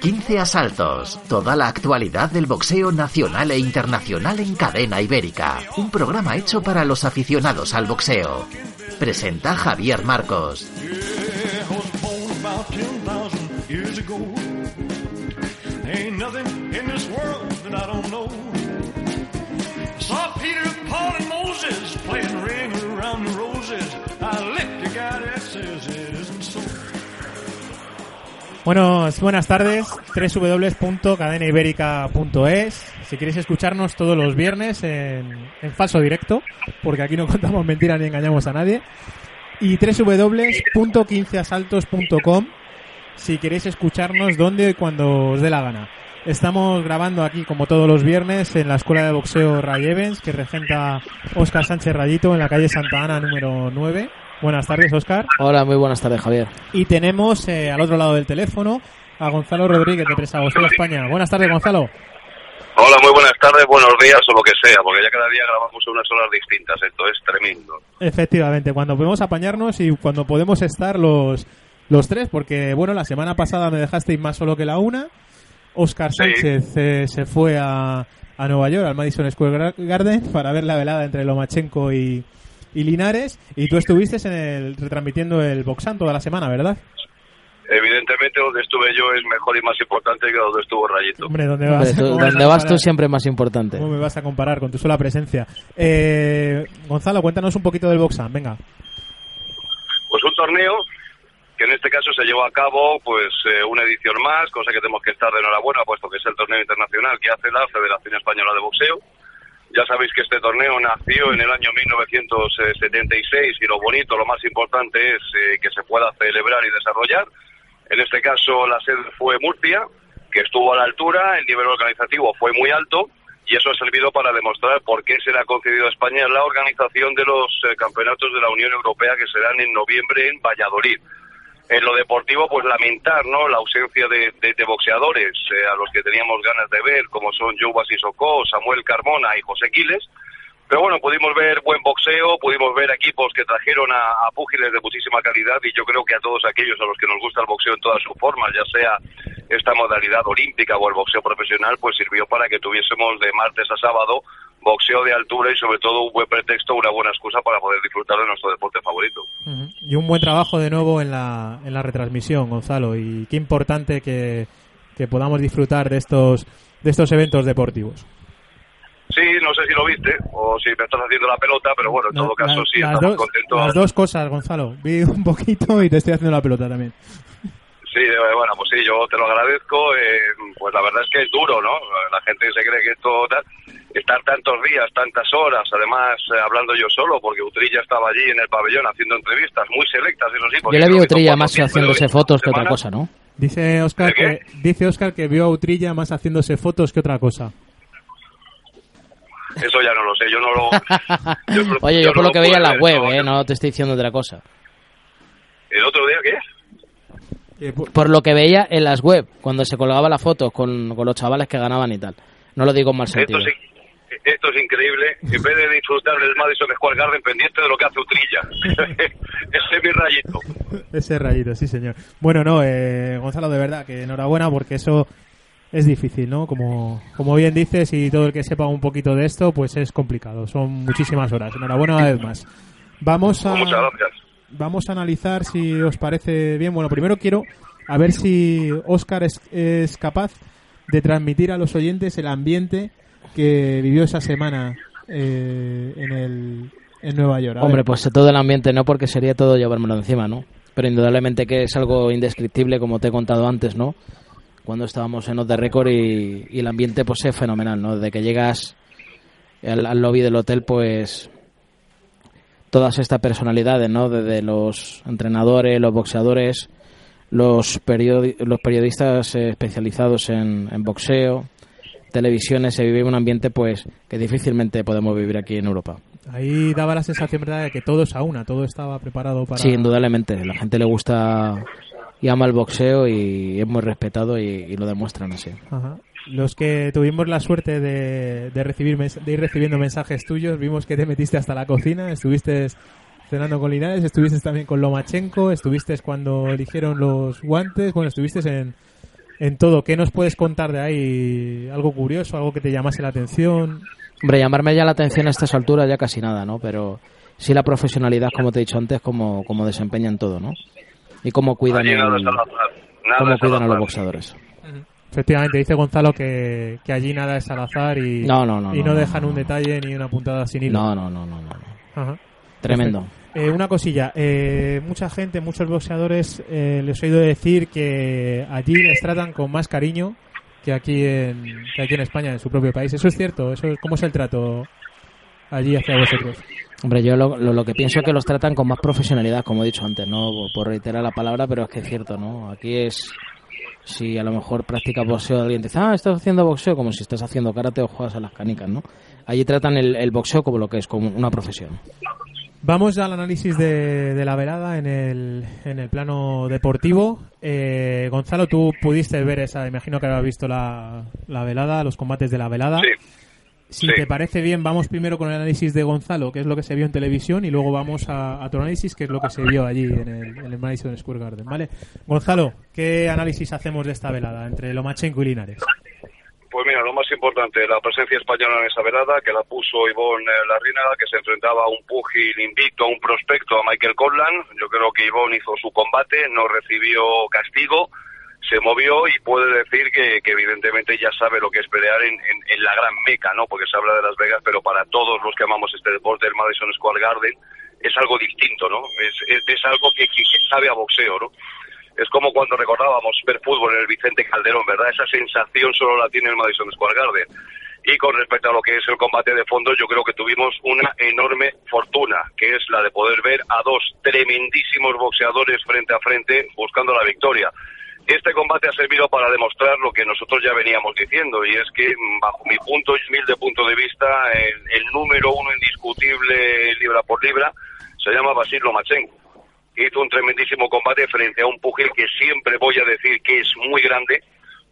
15 asaltos, toda la actualidad del boxeo nacional e internacional en cadena ibérica. Un programa hecho para los aficionados al boxeo. Presenta Javier Marcos. Bueno, buenas tardes, www.cadenaibérica.es. Si queréis escucharnos todos los viernes en, en, falso directo, porque aquí no contamos mentiras ni engañamos a nadie. Y www.15asaltos.com si queréis escucharnos donde y cuando os dé la gana. Estamos grabando aquí, como todos los viernes, en la Escuela de Boxeo Ray Evans, que regenta Óscar Sánchez Rayito en la calle Santa Ana número 9 Buenas tardes, Oscar. Hola, muy buenas tardes, Javier. Y tenemos eh, al otro lado del teléfono a Gonzalo Rodríguez de Presa Boxeo España. Buenas tardes, Gonzalo. Hola, muy buenas tardes, buenos días o lo que sea, porque ya cada día grabamos unas horas distintas, esto es tremendo. Efectivamente, cuando podemos apañarnos y cuando podemos estar los, los tres, porque bueno, la semana pasada me dejasteis más solo que la una. Oscar Sánchez eh, se fue a, a Nueva York, al Madison Square Garden, para ver la velada entre Lomachenko y, y Linares, y tú estuviste en el, retransmitiendo el Boxan toda la semana, ¿verdad? Evidentemente donde estuve yo es mejor y más importante que donde estuvo Rayito. Hombre, donde vas, donde vas tú siempre es más importante. ¿Cómo me vas a comparar con tu sola presencia? Eh, Gonzalo, cuéntanos un poquito del Boxan, venga. Pues un torneo que en este caso se llevó a cabo pues eh, una edición más, cosa que tenemos que estar de enhorabuena, puesto que es el torneo internacional que hace la Federación Española de Boxeo ya sabéis que este torneo nació en el año 1976 y lo bonito, lo más importante es eh, que se pueda celebrar y desarrollar. En este caso la sede fue Murcia, que estuvo a la altura, el nivel organizativo fue muy alto y eso ha servido para demostrar por qué se le ha concedido a España la organización de los eh, campeonatos de la Unión Europea que serán en noviembre en Valladolid en lo deportivo, pues lamentar ¿no? la ausencia de, boxeadores eh, a los que teníamos ganas de ver, como son Joe Basisocó, Samuel Carmona y José Quiles. Pero bueno, pudimos ver buen boxeo, pudimos ver equipos que trajeron a, a, púgiles de muchísima calidad y yo creo que a todos aquellos a los que nos gusta el boxeo en todas sus formas, ya sea esta modalidad olímpica o el boxeo profesional, pues sirvió para que tuviésemos de martes a sábado boxeo de altura y sobre todo un buen pretexto, una buena excusa para poder disfrutar de nuestro deporte favorito. Y un buen trabajo de nuevo en la, en la retransmisión, Gonzalo, y qué importante que, que podamos disfrutar de estos, de estos eventos deportivos. Sí, no sé si lo viste o si me estás haciendo la pelota, pero bueno, en todo caso sí, las estamos dos, contentos. Las dos cosas, Gonzalo. Vi un poquito y te estoy haciendo la pelota también. Sí, bueno, pues sí, yo te lo agradezco. Eh, pues la verdad es que es duro, ¿no? La gente se cree que esto estar tantos días, tantas horas, además eh, hablando yo solo, porque Utrilla estaba allí en el pabellón haciendo entrevistas muy selectas, eso sí. Yo le vi a Utrilla más haciéndose fotos que otra cosa, ¿no? Dice Oscar que dice Oscar que vio a Utrilla más haciéndose fotos que otra cosa. Eso ya no lo sé, yo no lo... Oye, yo, por no lo que veía en la web, ver, ¿eh? No te estoy diciendo otra cosa. ¿El otro día qué? Eh, pu- Por lo que veía en las web, cuando se colgaba la foto con, con los chavales que ganaban y tal. No lo digo en mal Esto sentido. esto es increíble. En vez de disfrutar del Madison Square Garden pendiente de lo que hace Utrilla. Ese es mi rayito. Ese rayito, sí, señor. Bueno, no, eh, Gonzalo, de verdad, que enhorabuena porque eso es difícil, ¿no? Como, como bien dices, y todo el que sepa un poquito de esto, pues es complicado. Son muchísimas horas. Enhorabuena una vez más. Vamos a, Pues muchas gracias. Vamos a analizar si os parece bien. Bueno, primero quiero a ver si Oscar es, es capaz de transmitir a los oyentes el ambiente que vivió esa semana eh, en, el, en Nueva York. A Hombre, ver. pues todo el ambiente no, porque sería todo llevármelo encima, ¿no? Pero indudablemente que es algo indescriptible, como te he contado antes, ¿no? Cuando estábamos en Off the Record y, y el ambiente pues es fenomenal, ¿no? Desde que llegas al, al lobby del hotel, pues todas estas personalidades, ¿no? Desde los entrenadores, los boxeadores, los, periodi- los periodistas especializados en, en boxeo, televisiones, se vive un ambiente pues que difícilmente podemos vivir aquí en Europa. Ahí daba la sensación, ¿verdad?, de que todo es a una, todo estaba preparado para... Sí, indudablemente. La gente le gusta y ama el boxeo y es muy respetado y, lo demuestran así. Los que tuvimos la suerte de, de, recibir de ir recibiendo mensajes tuyos, vimos que te metiste hasta la cocina, estuviste cenando con Linares, estuviste también con Lomachenko, estuviste cuando eligieron los guantes, bueno, estuviste en, en todo. ¿Qué nos puedes contar de ahí? ¿Algo curioso, algo que te llamase la atención? Hombre, llamarme ya la atención a estas alturas ya casi nada, ¿no? Pero sí la profesionalidad, como te he dicho antes, como, como desempeñan todo, ¿no? Y cómo cuidan, cómo cuidan a los boxeadores. Efectivamente, dice Gonzalo que, que, allí nada es al azar y no, no, no, y no, dejan un detalle ni una puntada sin hilo. No, no, no, no. no. Tremendo. Eh, una cosilla, eh, mucha gente, muchos boxeadores eh, les he oído decir que allí les tratan con más cariño que aquí en, que aquí en España, en su propio país. ¿Eso es cierto? ¿Eso, ¿Cómo es el trato allí hacia vosotros? Hombre, yo lo, lo, que pienso es que los tratan con más profesionalidad, como he dicho antes, ¿no? Por reiterar la palabra, pero es que es cierto, ¿no? Aquí es... Si a lo mejor practicas boxeo, alguien te dice, ah, estás haciendo boxeo, como si estás haciendo karate o juegas a las canicas, ¿no? Allí tratan el, el boxeo como lo que es, como una profesión. Vamos al análisis de, la velada en el, en el plano deportivo. Eh, Gonzalo, tú pudiste ver esa, imagino que habías visto la, la velada, los combates de la velada. Si te parece bien, vamos primero con el análisis de Gonzalo, que es lo que se vio en televisión, y luego vamos a, tu análisis, que es lo que se vio allí en el, en el Madison Square Garden, ¿vale? Gonzalo, ¿qué análisis hacemos de esta velada entre Lomachenko y Linares? Pues mira, lo más importante, la presencia española en esa velada, que la puso Ivonne Larrinaga, que se enfrentaba a un pugil invicto, a un prospecto, a Michael Conlan. Yo creo que Ivonne hizo su combate, no recibió castigo, se movió y puede decir que, evidentemente ya sabe lo que es pelear en, la gran meca, ¿no? Porque se habla de Las Vegas, pero para todos los que amamos este deporte, el Madison Square Garden, es algo distinto, ¿no? Es, es, algo que, que sabe a boxeo, ¿no? es como cuando recordábamos ver fútbol en el Vicente Calderón, ¿verdad? Esa sensación solo la tiene el Madison Square Garden. Y con respecto a lo que es el combate de fondo, yo creo que tuvimos una enorme fortuna, que es la de poder ver a dos tremendísimos boxeadores frente a frente buscando la victoria. Este combate ha servido para demostrar lo que nosotros ya veníamos diciendo, y es que, bajo mi punto y humilde punto de vista, el, el número uno indiscutible libra por libra se llama Basil Lomachenko hizo un tremendísimo combate frente a un pugil que siempre voy a decir que es muy grande,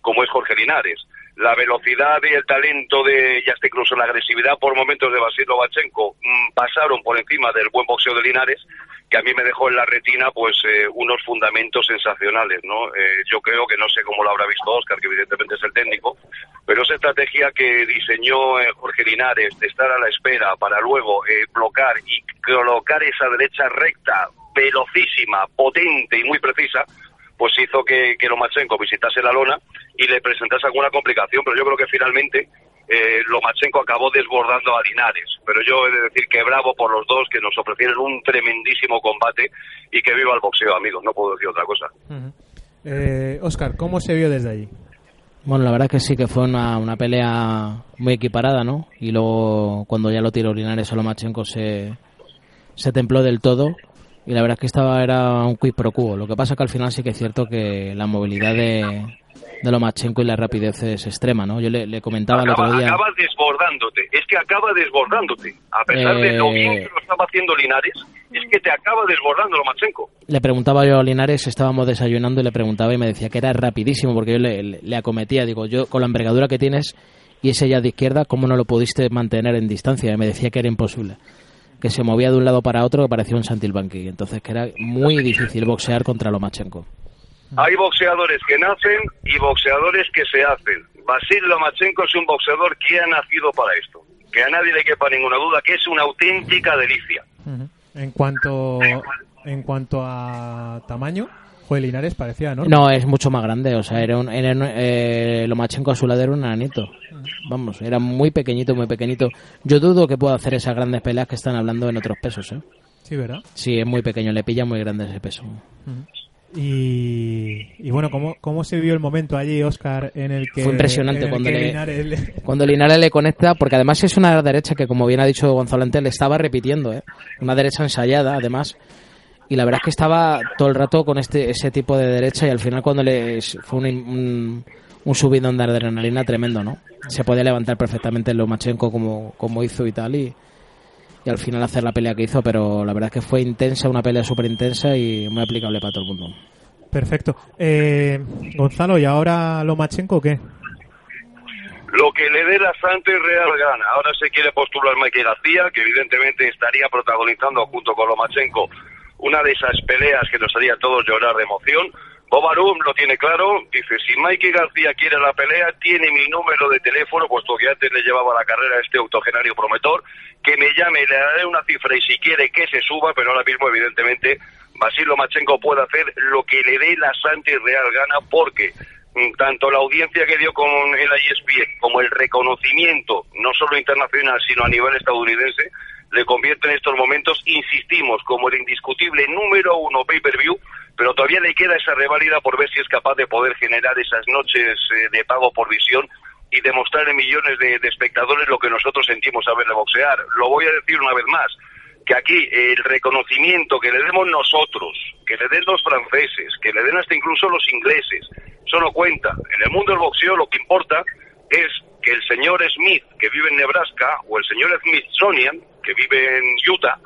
como es Jorge Linares. La velocidad y el talento de, y hasta incluso la agresividad por momentos de Basil Lomachenko mm, pasaron por encima del buen boxeo de Linares, que a mí me dejó en la retina pues eh, unos fundamentos sensacionales, ¿no? Eh, yo creo que no sé cómo lo habrá visto Oscar, que evidentemente es el técnico, pero esa estrategia que diseñó eh, Jorge Linares de estar a la espera para luego bloquear y colocar esa derecha recta velocísima, potente y muy precisa, pues hizo que, que Lomachenko visitase la lona y le presentase alguna complicación, pero yo creo que finalmente eh, Lomachenko acabó desbordando a Linares. Pero yo he de decir que bravo por los dos, que nos ofrecieron un tremendísimo combate y que viva el boxeo, amigos, no puedo decir otra cosa. Oscar, eh, ¿cómo se vio desde ahí? Bueno, la verdad es que sí que fue una, una pelea muy equiparada, ¿no? Y luego, cuando ya lo tiró Linares a Lomachenko, se, se templó del todo y la verdad es que estaba era un quid pro quo. Lo que pasa que al final sí que es cierto que la movilidad de, de Lomachenko y la rapidez es extrema, ¿no? Yo le, comentaba el otro día... Acaba desbordándote, es que acaba desbordándote. A pesar de lo bien que lo estaba haciendo Linares, es que te acaba desbordando Lomachenko. Le preguntaba yo a Linares, estábamos desayunando y le preguntaba y me decía que era rapidísimo porque yo le, le acometía, digo, yo con la envergadura que tienes y ese ya de izquierda, ¿cómo no lo pudiste mantener en distancia? Y me decía que era imposible que se movía de un lado para otro que parecía un Santilbanqui. Entonces que era muy difícil boxear contra Lomachenko. Hay boxeadores que nacen y boxeadores que se hacen. Basil Lomachenko es un boxeador que ha nacido para esto. Que a nadie le quepa ninguna duda que es una auténtica delicia. En cuanto en cuanto a tamaño, Joder, Linares parecía, ¿no? No, es mucho más grande. O sea, era un, era, eh, Lomachenko a su lado era un anito. Vamos, era muy pequeñito, muy pequeñito. Yo dudo que pueda hacer esas grandes peleas que están hablando en otros pesos, ¿eh? Sí, ¿verdad? Sí, es muy pequeño, le pilla muy grande ese peso. Y, bueno, ¿cómo, ¿cómo se vio el momento allí, Oscar, en el que... Fue impresionante cuando, Linares... le, cuando Linares le conecta, porque además es una derecha que, como bien ha dicho Gonzalo antes, le estaba repitiendo, ¿eh? Una derecha ensayada, además y la verdad es que estaba todo el rato con este ese tipo de derecha y al final cuando le fue un, un, subidón de adrenalina tremendo, ¿no? Se podía levantar perfectamente Lomachenko como, como hizo y tal y, y al final hacer la pelea que hizo, pero la verdad es que fue intensa, una pelea súper intensa y muy aplicable para todo el mundo. Perfecto. Eh, Gonzalo, ¿y ahora Lomachenko qué? Lo que le dé la Santa y Real gana. Ahora se quiere postular Mike García, que evidentemente estaría protagonizando junto con Lomachenko una de esas peleas que nos haría a todos llorar de emoción. Bobarum lo tiene claro, dice, si Mike García quiere la pelea, tiene mi número de teléfono, puesto que antes le llevaba la carrera a este autogenario promotor, que me llame, le daré una cifra y si quiere que se suba, pero ahora mismo evidentemente Basil Lomachenko puede hacer lo que le dé la Santa y Real gana, porque mm, tanto la audiencia que dio con el ISP como el reconocimiento, no solo internacional, sino a nivel estadounidense, le convierte en estos momentos, insistimos, como el indiscutible número uno pay-per-view, pero todavía le queda esa reválida por ver si es capaz de poder generar esas noches eh, de pago por visión y demostrar en millones de, de, espectadores lo que nosotros sentimos a verle boxear. Lo voy a decir una vez más, que aquí el reconocimiento que le demos nosotros, que le den los franceses, que le den hasta incluso los ingleses, eso no cuenta. En el mundo del boxeo lo que importa es que el señor Smith, que vive en Nebraska, o el señor Smithsonian, que vive en Utah,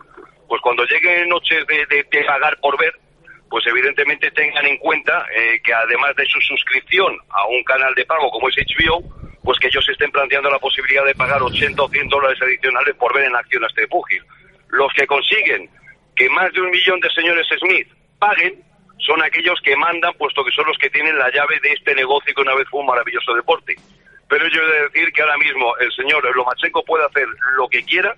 pues cuando lleguen noches de, de, de pagar por ver, pues evidentemente tengan en cuenta eh, que además de su suscripción a un canal de pago como es HBO, pues que ellos estén planteando la posibilidad de pagar 80 o 100 dólares adicionales por ver en acción a este pugil. Los que consiguen que más de un millón de señores Smith paguen son aquellos que mandan, puesto que son los que tienen la llave de este negocio que una vez fue un maravilloso deporte. Pero yo he de decir que ahora mismo el señor Lomachenko puede hacer lo que quiera,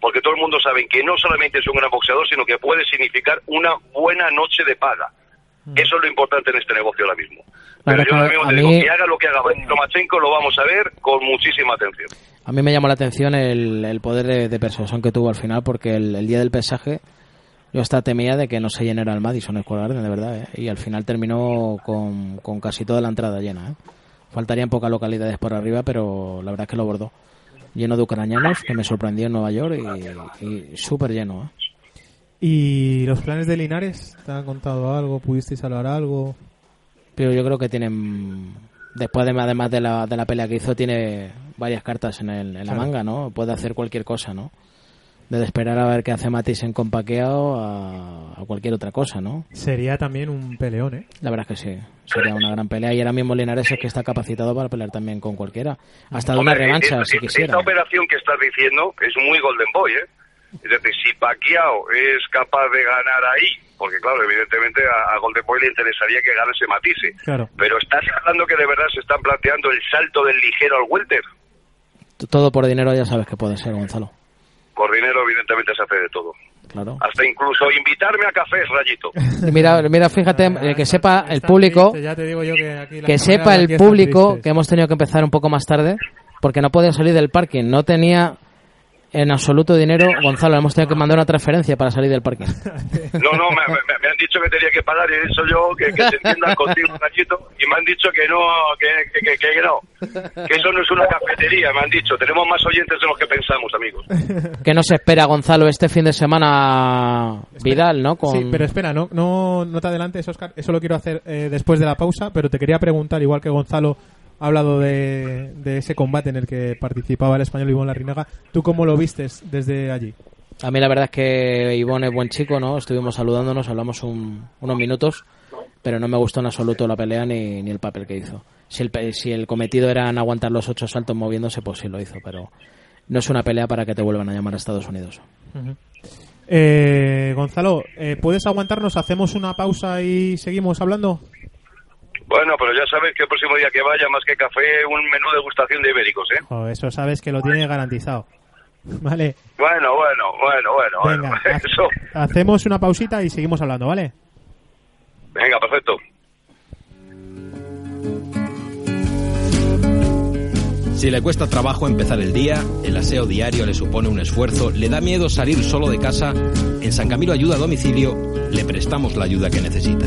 porque todo el mundo sabe que no solamente es un gran boxeador, sino que puede significar una buena noche de paga. Eso es lo importante en este negocio ahora mismo. Pero yo ahora mismo te digo, que haga lo que haga Lomachenko, lo vamos a ver con muchísima atención. A mí me llamó la atención el, el poder de, de, persuasión que tuvo al final, porque el, el, día del pesaje yo hasta temía de que no se llenara el Madison Square Garden, de verdad, ¿eh? y al final terminó con, con, casi toda la entrada llena. ¿eh? Faltarían pocas localidades por arriba, pero la verdad es que lo bordó. Lleno de ucranianos, que me sorprendió en Nueva York, y, y súper lleno. ¿eh? ¿Y los planes de Linares? ¿Te han contado algo? ¿Pudisteis hablar algo? Pero yo creo que tienen después de, además de la, de la pelea que hizo tiene varias cartas en, el, en la manga, ¿no? Puede hacer cualquier cosa, ¿no? Desde esperar a ver qué hace Matisse en compaqueado a, a, cualquier otra cosa, ¿no? Sería también un peleón, ¿eh? La verdad es que sí. Sería una gran pelea. Y ahora mismo Linares es que está capacitado para pelear también con cualquiera. Hasta de una revancha, esta, si quisiera. Esta operación que estás diciendo es muy Golden Boy, ¿eh? Es decir, si Pacquiao es capaz de ganar ahí, porque claro, evidentemente a, a Golden Boy le interesaría que ganase Matisse. Claro. Pero estás hablando que de verdad se están planteando el salto del ligero al welter. Todo por dinero ya sabes que puede ser, Gonzalo. Por dinero, evidentemente, se hace de todo. Claro. Hasta incluso invitarme a cafés, Rayito. mira, mira, fíjate, eh, que sepa el público, que sepa el público que hemos tenido que empezar un poco más tarde, porque no podía salir del parking, no tenía en absoluto dinero, Gonzalo, hemos tenido que mandar una transferencia para salir del parque. No, no, me, me, me, han dicho que tenía que pagar y he dicho yo que, que se entiendan contigo, Nachito, y me han dicho que no, que, que, que, no, que eso no es una cafetería, me han dicho, tenemos más oyentes de los que pensamos, amigos. ¿Qué nos espera, Gonzalo, este fin de semana Vidal, no? Con... Sí, pero espera, no, no, no te adelantes, Oscar, eso lo quiero hacer eh, después de la pausa, pero te quería preguntar, igual que Gonzalo ha hablado de, de, ese combate en el que participaba el español Ivonne Larrinaga. ¿Tú cómo lo vistes desde allí? A mí la verdad es que Ivonne es buen chico, ¿no? Estuvimos saludándonos, hablamos un, unos minutos, pero no me gustó en absoluto la pelea ni, ni el papel que hizo. Si el, si el cometido era aguantar los ocho saltos moviéndose, pues sí lo hizo, pero no es una pelea para que te vuelvan a llamar a Estados Unidos. Uh -huh. eh, Gonzalo, eh, ¿puedes aguantarnos? ¿Hacemos una pausa y seguimos hablando? Bueno, pero ya sabes que el próximo día que vaya, más que café, un menú de degustación de ibéricos, ¿eh? Oh, eso sabes que lo tiene garantizado. Vale. Bueno, bueno, bueno, bueno. Venga, bueno. ha Eso. hacemos una pausita y seguimos hablando, ¿vale? Venga, perfecto. Si le cuesta trabajo empezar el día, el aseo diario le supone un esfuerzo, le da miedo salir solo de casa, en San Camilo Ayuda a Domicilio le prestamos la ayuda que necesita.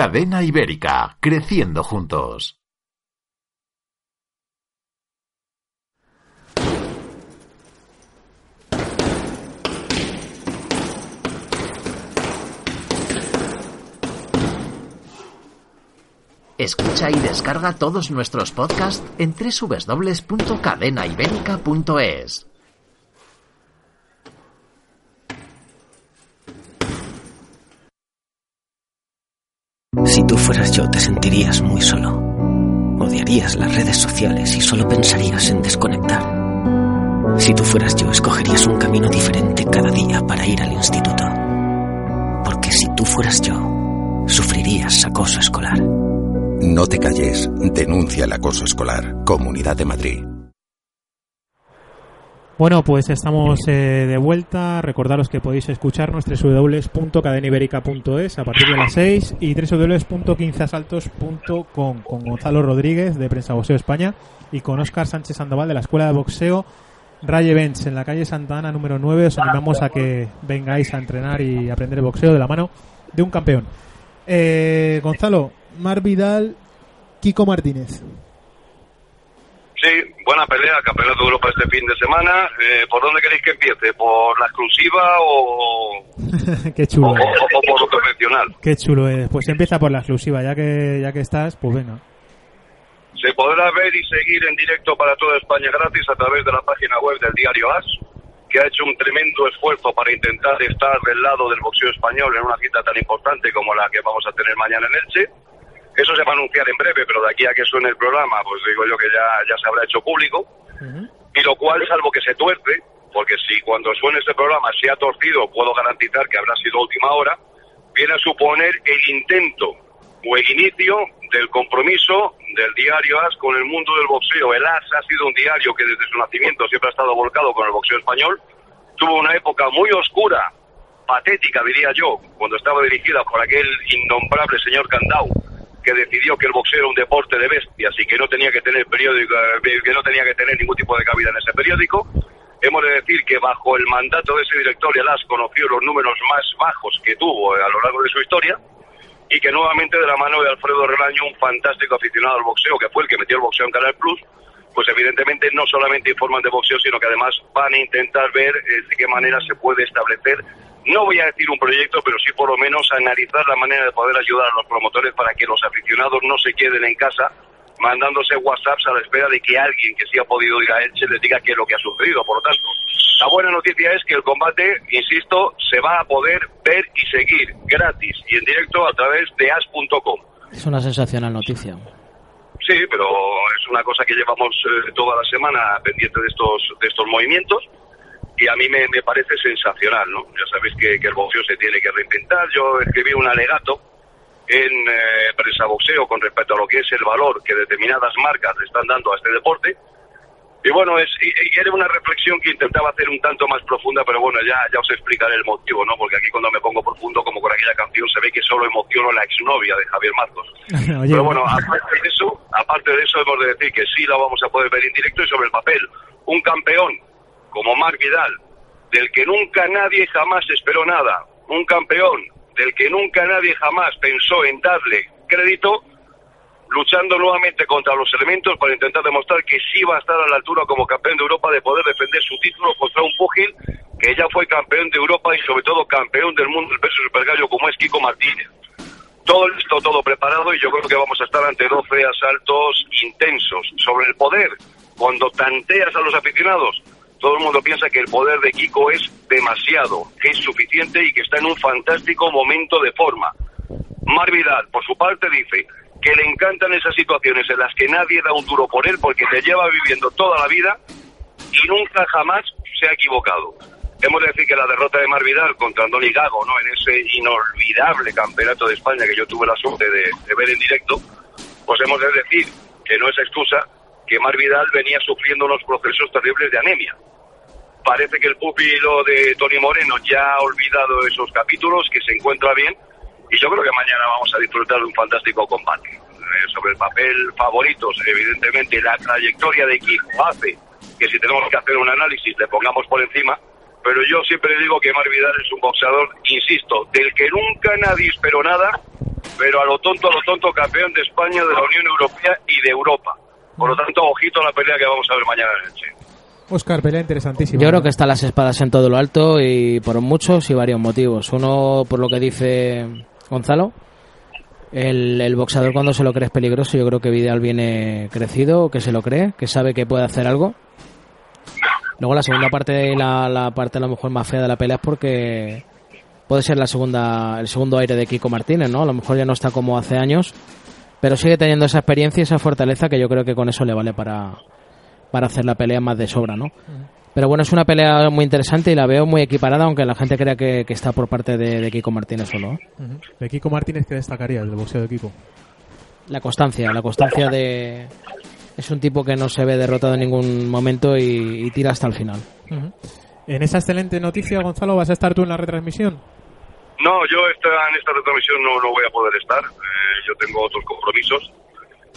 Cadena Ibérica, creciendo juntos. Escucha y descarga todos nuestros podcasts en www.cadenaibérica.es. Si tú fueras yo, te sentirías muy solo. Odiarías las redes sociales y solo pensarías en desconectar. Si tú fueras yo, escogerías un camino diferente cada día para ir al instituto. Porque si tú fueras yo, sufrirías acoso escolar. No te calles. Denuncia el acoso escolar. Comunidad de Madrid. Bueno, pues estamos eh, de vuelta. Recordaros que podéis escucharnos www.cadeniberica.es a partir de las 6 y www.quinceasaltos.com con Gonzalo Rodríguez de Prensa Boxeo España y con Óscar Sánchez Sandoval de la Escuela de Boxeo Ray Events en la calle Santa Ana número 9. Os animamos a que vengáis a entrenar y aprender boxeo de la mano de un campeón. Eh, Gonzalo, Mar Vidal, Kiko Martínez. Sí, buena pelea, campeonato de Europa este fin de semana. Eh, ¿Por dónde queréis que empiece? ¿Por la exclusiva o, Qué chulo. o, o- o por lo convencional? Qué chulo es. Pues empieza por la exclusiva, ya que ya que estás, pues venga. Se podrá ver y seguir en directo para toda España gratis a través de la página web del diario AS, que ha hecho un tremendo esfuerzo para intentar estar del lado del boxeo español en una cita tan importante como la que vamos a tener mañana en Elche. Eso se va a anunciar en breve, pero de aquí a que suene el programa, pues digo yo que ya, ya se habrá hecho público. Y lo cual, salvo que se tuerce, porque si cuando suene este programa se ha torcido, puedo garantizar que habrá sido última hora, viene a suponer el intento o el inicio del compromiso del diario AS con el mundo del boxeo. El AS ha sido un diario que desde su nacimiento siempre ha estado volcado con el boxeo español. Tuvo una época muy oscura, patética diría yo, cuando estaba dirigida por aquel innombrable señor Candau, que decidió que el boxeo era un deporte de bestias y que no tenía que tener periódico, eh, que no tenía que tener ningún tipo de cabida en ese periódico. Hemos de decir que bajo el mandato de ese director el AS conoció los números más bajos que tuvo eh, a lo largo de su historia y que nuevamente de la mano de Alfredo Relaño, un fantástico aficionado al boxeo, que fue el que metió el boxeo en Canal Plus, pues evidentemente no solamente informan de boxeo, sino que además van a intentar ver eh, de qué manera se puede establecer, no voy a decir un proyecto, pero sí por lo menos analizar la manera de poder ayudar a los promotores para que los aficionados no se queden en casa mandándose WhatsApps a la espera de que alguien que sí ha podido ir a Elche les diga qué es lo que ha sucedido. Por lo tanto, la buena noticia es que el combate, insisto, se va a poder ver y seguir gratis y en directo a través de as.com. Es una sensacional noticia. Sí, pero es una cosa que llevamos eh, toda la semana pendiente de estos de estos movimientos y a mí me, me parece sensacional, ¿no? Ya sabéis que, que el boxeo se tiene que reinventar. Yo escribí un alegato en eh, prensa boxeo con respecto a lo que es el valor que determinadas marcas le están dando a este deporte. Y bueno, es, y- y era una reflexión que intentaba hacer un tanto más profunda, pero bueno, ya, ya os explicaré el motivo, ¿no? Porque aquí cuando me pongo profundo, como con aquella canción, se ve que solo emociono la exnovia de Javier Marcos. Oye, Pero bueno, aparte de eso, aparte de eso hemos de decir que sí la vamos a poder ver en directo y sobre el papel. Un campeón como Marc Vidal, del que nunca nadie jamás esperó nada. Un campeón del que nunca nadie jamás pensó en darle crédito, luchando nuevamente contra los elementos para intentar demostrar que sí va a estar a la altura como campeón de Europa de poder defender su título contra un púgil que ya fue campeón de Europa y sobre todo campeón del mundo del peso supergallo como es Kiko Martínez todo listo, todo preparado y yo creo que vamos a estar ante 12 asaltos intensos. Sobre el poder, cuando tanteas a los aficionados, todo el mundo piensa que el poder de Kiko es demasiado, que es suficiente y que está en un fantástico momento de forma. Mar Vidal, por su parte, dice que le encantan esas situaciones en las que nadie da un duro por él porque te lleva viviendo toda la vida y nunca jamás se ha equivocado. Hemos de decir que la derrota de Mar Vidal contra Andoni Gago, ¿no? en ese inolvidable campeonato de España que yo tuve la suerte de, de ver en directo, pues hemos de decir que no es excusa que Mar Vidal venía sufriendo unos procesos terribles de anemia. Parece que el pupilo de Tony Moreno ya ha olvidado esos capítulos, que se encuentra bien, y yo creo que mañana vamos a disfrutar de un fantástico combate. Eh, sobre el papel favoritos, evidentemente la trayectoria de equipo hace que si tenemos que hacer un análisis le pongamos por encima, pero yo siempre digo que Mar Vidal es un boxeador, insisto, del que nunca nadie esperó nada, pero a lo tonto, a lo tonto, campeón de España, de la Unión Europea y de Europa. Por lo tanto, ojito a la pelea que vamos a ver mañana en Elche. Oscar, pelea interesantísima. Yo creo que están las espadas en todo lo alto y por muchos y varios motivos. Uno, por lo que dice Gonzalo, el, el boxeador cuando se lo cree es peligroso. Yo creo que Vidal viene crecido, que se lo cree, que sabe que puede hacer algo. Luego la segunda parte, la, la parte a lo mejor más fea de la pelea es porque puede ser la segunda, el segundo aire de Kiko Martínez, ¿no? A lo mejor ya no está como hace años, pero sigue teniendo esa experiencia y esa fortaleza que yo creo que con eso le vale para, para hacer la pelea más de sobra, ¿no? Pero bueno, es una pelea muy interesante y la veo muy equiparada, aunque la gente crea que, que está por parte de, de Kiko Martínez solo. ¿eh? De Kiko Martínez, ¿qué destacarías del boxeo de Kiko? La constancia, la constancia de... Es un tipo que no se ve derrotado en ningún momento y, y tira hasta el final. En esa excelente noticia, Gonzalo, ¿vas a estar tú en la retransmisión? No, yo esta, en esta retransmisión no, no voy a poder estar. Eh, yo tengo otros compromisos.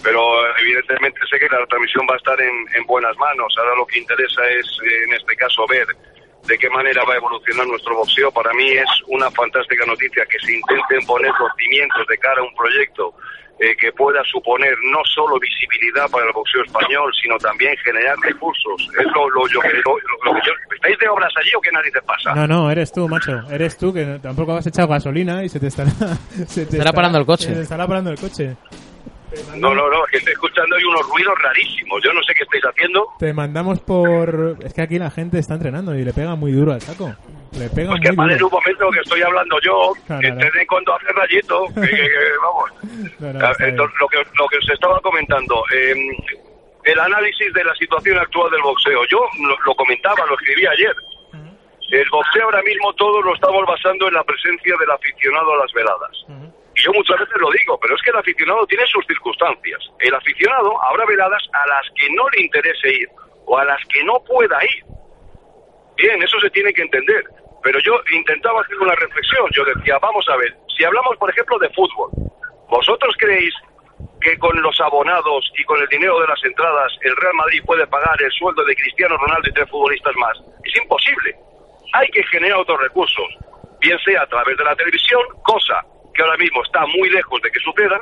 Pero evidentemente sé que la retransmisión va a estar en, en buenas manos. Ahora lo que interesa es, eh, en este caso, ver de qué manera va a evolucionar nuestro boxeo. Para mí es una fantástica noticia que se intenten poner los cimientos de cara a un proyecto eh, que pueda suponer no solo visibilidad para el boxeo español, sino también generar recursos. Es lo, lo, yo- lo- lo- lo que yo... ¿Estáis de obras allí o qué narices pasa? No, no, eres tú, macho. Eres tú que tampoco has echado gasolina y se te estará... Se te Estará parando el coche. Se te estará parando el coche. No, no, no, es que estoy escuchando ahí unos ruidos rarísimos. Yo no sé qué estáis haciendo. Te mandamos por... Es que aquí la gente está entrenando y le pega muy duro al saco. Le pega Pues que muy paren duro. un momento que estoy hablando yo, No, que no. entren cuando hace rayito, que, que- que- vamos. No, no, Ah, entonces, lo que, lo que os estaba comentando, eh, el análisis de la situación actual del boxeo. Yo lo, lo comentaba, lo escribí ayer. El boxeo ahora mismo todo lo estamos basando en la presencia del aficionado a las veladas. Y yo muchas veces lo digo, pero es que el aficionado tiene sus circunstancias. El aficionado habrá veladas a las que no le interese ir o a las que no pueda ir. Bien, eso se tiene que entender. Pero yo intentaba hacer una reflexión. Yo decía, vamos a ver, si hablamos, por ejemplo, de fútbol, ¿vosotros creéis que con los abonados y con el dinero de las entradas el Real Madrid puede pagar el sueldo de Cristiano Ronaldo y tres futbolistas más? Es imposible. Hay que generar otros recursos, bien sea a través de la televisión, cosa que ahora mismo está muy lejos de que suceda,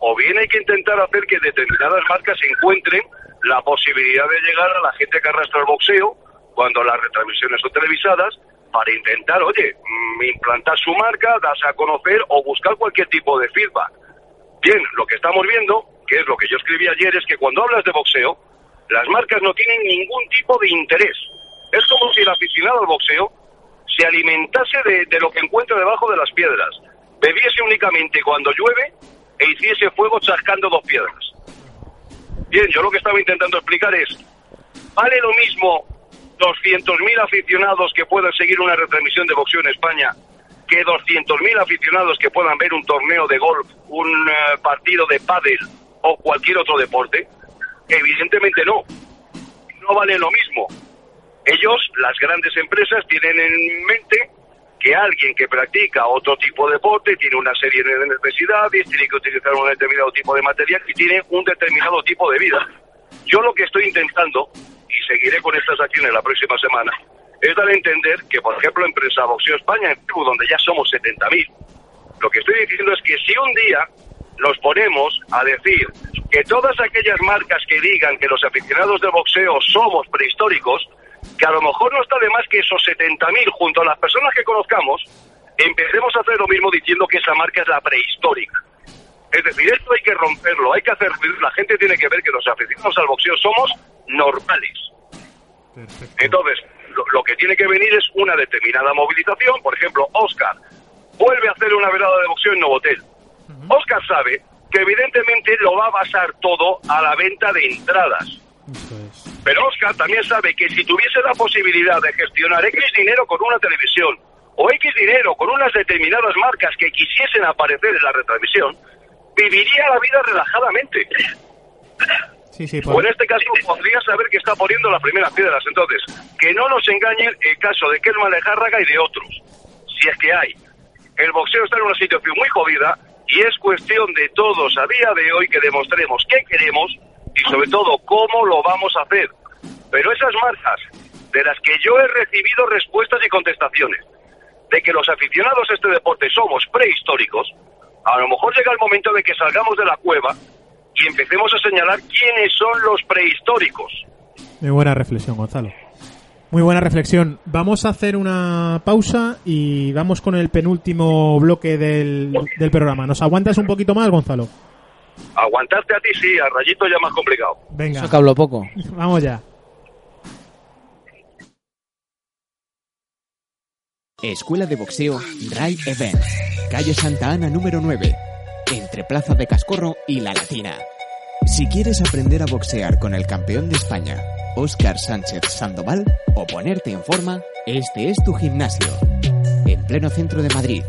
o bien hay que intentar hacer que determinadas marcas encuentren la posibilidad de llegar a la gente que arrastra el boxeo cuando las retransmisiones son televisadas para intentar, oye, mm, implantar su marca, darse a conocer o buscar cualquier tipo de feedback. Bien, lo que estamos viendo, que es lo que yo escribí ayer, es que cuando hablas de boxeo, las marcas no tienen ningún tipo de interés. Es como si el aficionado al boxeo se alimentase de, de lo que encuentra debajo de las piedras, bebiese únicamente cuando llueve e hiciese fuego chascando dos piedras. Bien, yo lo que estaba intentando explicar es, ¿vale lo mismo 200.000 aficionados que puedan seguir una retransmisión de boxeo en España que 200.000 aficionados que puedan ver un torneo de golf, un eh, partido de pádel o cualquier otro deporte? Evidentemente no. No vale lo mismo. Ellos, las grandes empresas, tienen en mente que alguien que practica otro tipo de deporte tiene una serie de necesidades, tiene que utilizar un determinado tipo de material y tiene un determinado tipo de vida. Yo lo que estoy intentando, y seguiré con estas acciones la próxima semana, es dar a entender que, por ejemplo, Empresa Boxeo España, en Perú, donde ya somos 70.000, lo que estoy diciendo es que si un día nos ponemos a decir que todas aquellas marcas que digan que los aficionados del boxeo somos prehistóricos, que a lo mejor no está de más que esos 70.000 junto a las personas que conozcamos, empecemos a hacer lo mismo diciendo que esa marca es la prehistórica. Es decir, esto hay que romperlo, hay que hacer... La gente tiene que ver que los aficionados al boxeo somos normales. Entonces, lo, lo que tiene que venir es una determinada movilización. Por ejemplo, Oscar vuelve a hacer una velada de boxeo en Novotel. Oscar sabe que evidentemente lo va a basar todo a la venta de entradas. Pero Oscar también sabe que si tuviese la posibilidad de gestionar X dinero con una televisión o X dinero con unas determinadas marcas que quisiesen aparecer en la retransmisión, viviría la vida relajadamente. Sí, sí, O por... en este caso podría saber que está poniendo las primeras piedras. Entonces, que no nos engañen el caso de Kelman Lejárraga y de otros, si es que hay. El boxeo está en una situación muy jodida y es cuestión de todos a día de hoy que demostremos qué queremos y sobre todo cómo lo vamos a hacer. Pero esas marcas de las que yo he recibido respuestas y contestaciones de que los aficionados a este deporte somos prehistóricos, A lo mejor llega el momento de que salgamos de la cueva y empecemos a señalar quiénes son los prehistóricos. Muy buena reflexión, Gonzalo. Muy buena reflexión. Vamos a hacer una pausa y vamos con el penúltimo bloque del, del programa. ¿Nos aguantas un poquito más, Gonzalo? Aguantarte a ti sí, a Rayito ya más complicado. Venga, Eso que hablo poco. vamos ya. Escuela de Boxeo Ray Event. Calle Santa Ana número 9. Entre Plaza de Cascorro y La Latina. Si quieres aprender a boxear con el campeón de España, Óscar Sánchez Sandoval, o ponerte en forma, este es tu gimnasio. En pleno centro de Madrid.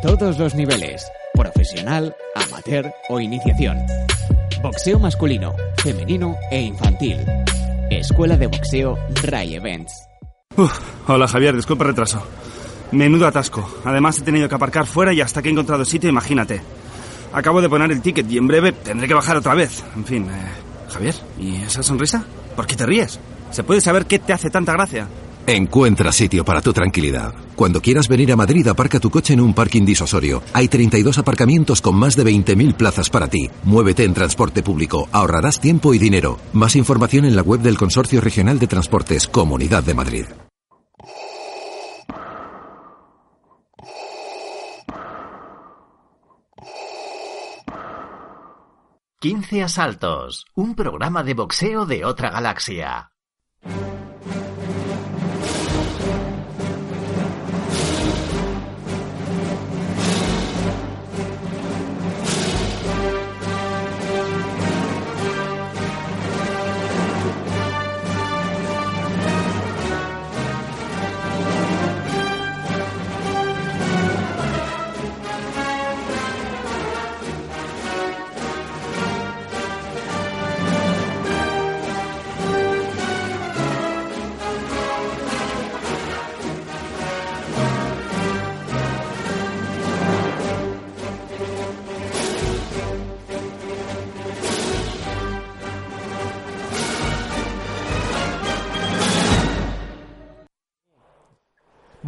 Todos los niveles. Profesional, amateur o iniciación. Boxeo masculino, femenino e infantil. Escuela de Boxeo Ray Events. Uf, hola Javier, disculpa el retraso. Menudo atasco. Además he tenido que aparcar fuera y hasta que he encontrado sitio, imagínate. Acabo de poner el ticket y en breve tendré que bajar otra vez. En fin, eh, Javier, ¿y esa sonrisa? ¿Por qué te ríes? ¿Se puede saber qué te hace tanta gracia? Encuentra sitio para tu tranquilidad. Cuando quieras venir a Madrid, aparca tu coche en un parking disuasorio. Hay 32 aparcamientos con más de 20.000 plazas para ti. Muévete en transporte público, ahorrarás tiempo y dinero. Más información en la web del Consorcio Regional de Transportes, Comunidad de Madrid. 15 asaltos, un programa de boxeo de otra galaxia.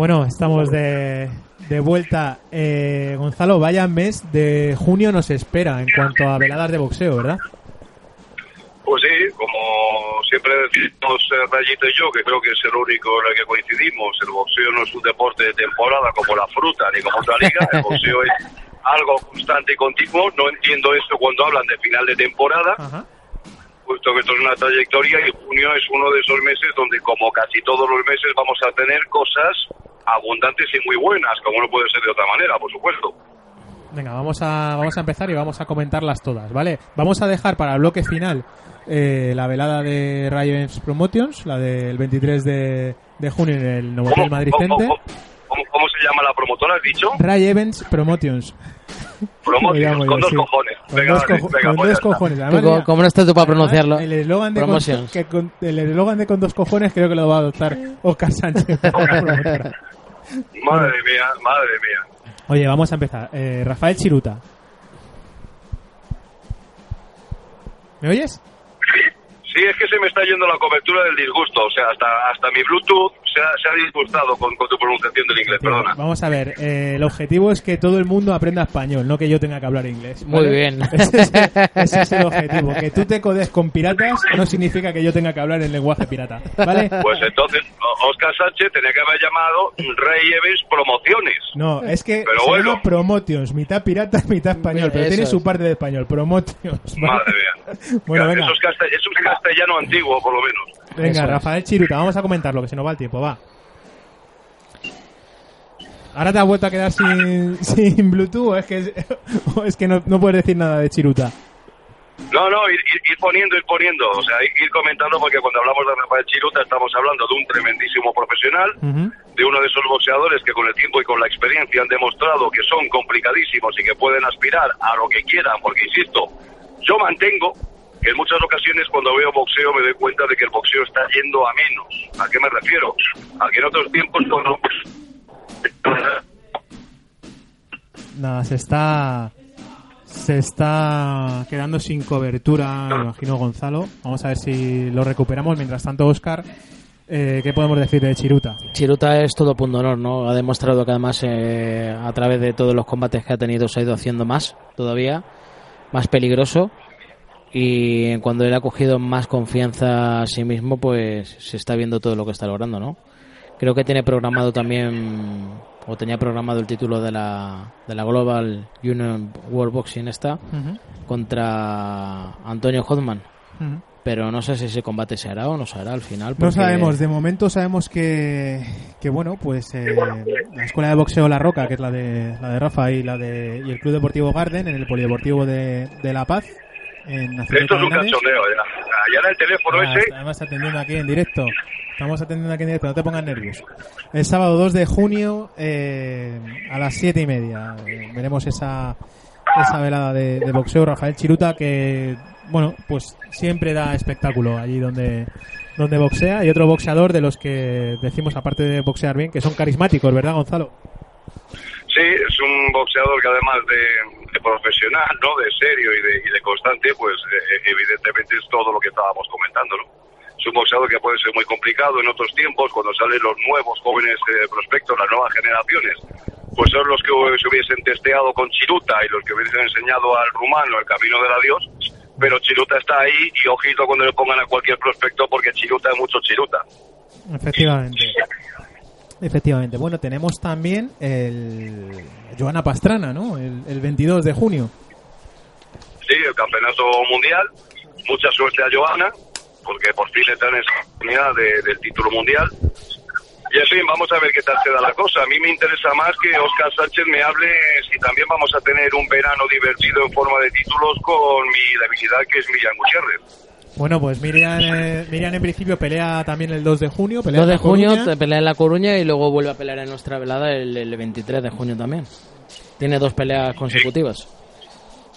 Bueno, estamos de, de vuelta. Eh, Gonzalo, vaya mes de junio nos espera en cuanto a veladas de boxeo, ¿verdad? Pues sí, como siempre decimos eh, Rayito y yo, que creo que es el único en el que coincidimos, el boxeo no es un deporte de temporada como la fruta ni como otra liga, el boxeo es algo constante y continuo. No entiendo esto cuando hablan de final de temporada, Ajá. puesto que esto es una trayectoria y junio es uno de esos meses donde, como casi todos los meses, vamos a tener cosas abundantes y muy buenas, como no puede ser de otra manera, por supuesto. Venga, vamos a, vamos a empezar y vamos a comentarlas todas, ¿vale? Vamos a dejar para el bloque final eh, la velada de Ravens Promotions, la del 23 de, de junio en el Novotel Madrid Center. cómo- cómo- cómo se llama la promotora, has dicho? Ray Events Promotions. Con yo, dos sí. cojones. Con dos, venga, con cojones. Además, ¿Cómo no estás tú para pronunciarlo? El eslogan de, con, Promotions. que con- el eslogan de con dos cojones creo que lo va a adoptar Oscar Sánchez. Madre mía, madre mía. Oye, vamos a empezar. Eh, Rafael Chiruta. ¿Me oyes? Sí, es que se me está yendo la cobertura del disgusto. O sea, hasta, hasta mi Bluetooth se ha, se ha disgustado con, con tu pronunciación del inglés, perdona. Vamos a ver, eh, el objetivo es que todo el mundo aprenda español, no que yo tenga que hablar inglés. Muy bien. Ese es, el, ese es el objetivo. Que tú te codes con piratas no significa que yo tenga que hablar en lenguaje pirata. ¿Vale? Pues entonces, Oscar Sánchez tenía que haber llamado Rey Evans Promociones. No, es que Pero se bueno. llama Promotions, mitad pirata, mitad español, pero Eso tiene es. su parte de español, Promotions. ¿vale? Madre mía. Bueno, Eso, venga, es eso es castellano antiguo, por lo menos. Venga, Eso es. Rafael Chiruta, vamos a comentarlo, que se nos va el tiempo, va. Ahora te has vuelto a quedar sin, sin Bluetooth, o es que, es, o es que no, no puedes decir nada de Chiruta. No, no, ir, ir- ir poniendo, ir poniendo. O sea, ir, comentando porque cuando hablamos de Rafael Chiruta estamos hablando de un tremendísimo profesional, de uno de esos boxeadores que con el tiempo y con la experiencia han demostrado que son complicadísimos y que pueden aspirar a lo que quieran, porque insisto, yo mantengo que en muchas ocasiones cuando veo boxeo me doy cuenta de que el boxeo está yendo a menos. ¿A qué me refiero? A que en otros tiempos cuando... Nada, se está. Se está quedando sin cobertura, me imagino Gonzalo. Vamos a ver si lo recuperamos. Mientras tanto, Oscar, Eh, ¿Qué podemos decir de Chiruta? Chiruta es todo punto honor, ¿no? Ha demostrado que además eh, a través de todos los combates que ha tenido se ha ido haciendo más todavía, más peligroso. Y cuando él ha cogido más confianza a sí mismo, pues se está viendo todo lo que está logrando, ¿no? Creo que tiene programado también, o tenía programado el título de la, de la Global Union World Boxing esta, contra Antonio Hodman. Pero no sé si ese combate se hará o no se hará al final. No sabemos, de momento sabemos que, que bueno, pues eh, la Escuela de Boxeo La Roca, que es la de, la de Rafa y, la de, y el Club Deportivo Garden, en el Polideportivo de, de La Paz, en Esto es un cachondeo, ya. Era el teléfono Ah, ese. Estamos atendiendo aquí en directo. Estamos atendiendo aquí en directo, no te pongas nervioso. El sábado 2 de junio eh, a las 7 y media eh, veremos esa, esa velada de, de boxeo. Rafael Chiruta que, bueno, pues siempre da espectáculo allí donde, donde boxea. Y otro boxeador de los que decimos, aparte de boxear bien, que son carismáticos, ¿verdad, Gonzalo? Sí, es un boxeador que además de, de profesional, ¿no? De serio y de, y de constante, pues eh, evidentemente es todo lo que estábamos comentando, ¿no? Es un boxeador que puede ser muy complicado en otros tiempos, cuando salen los nuevos jóvenes eh, prospectos, las nuevas generaciones, pues son los que se hubiesen testeado con Chiruta y los que hubiesen enseñado al rumano el camino del adiós, pero Chiruta está ahí y ojito cuando le pongan a cualquier prospecto porque Chiruta es mucho Chiruta. Efectivamente. Efectivamente. Bueno, tenemos también el Joana Pastrana, ¿no? El, el 22 de junio. Sí, el campeonato mundial. Mucha suerte a Joana, porque por fin le dan esa oportunidad de- del título mundial. Y en fin, vamos a ver qué tal se da la cosa. A mí me interesa más que Oscar Sánchez me hable si también vamos a tener un verano divertido en forma de títulos con mi debilidad que es Miriam Gutiérrez. Bueno, pues Miriam, eh, Miriam en principio pelea también el 2 de junio. Pelea 2 de junio te pelea en La Coruña y luego vuelve a pelear en nuestra velada el, el 23 de junio también. Tiene dos peleas consecutivas.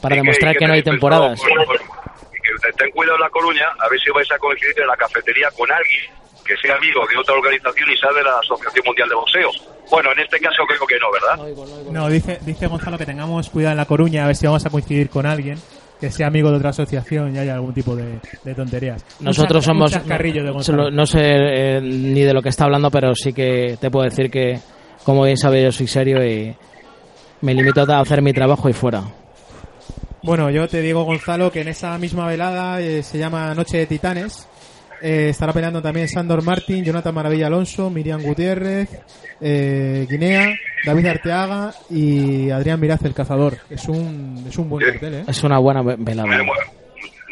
Para demostrar que no hay temporadas. y que ten cuidado en La Coruña, a ver si vais a coincidir en la cafetería con alguien que sea amigo de otra organización y sea de la Asociación Mundial de Boxeo. Bueno, en este caso creo que no, ¿verdad? No, dice, dice Gonzalo que tengamos cuidado en La Coruña a ver si vamos a coincidir con alguien que sea amigo de otra asociación y haya algún tipo de, de tonterías. Nosotros somos. de no, sé eh, ni de lo que está hablando, pero sí que te puedo decir que, como bien sabes, yo soy serio y me limito a hacer mi trabajo y fuera. Bueno, yo te digo, Gonzalo, que en esa misma velada eh, se llama Noche de Titanes. Eh, estará peleando también Sandor Martín, Jonathan Maravilla Alonso, Miriam Gutiérrez, eh, Guinea, David Arteaga y Adrián Miraz, el cazador. Es un, es un buen cartel, ¿eh? Es una buena ve- velada.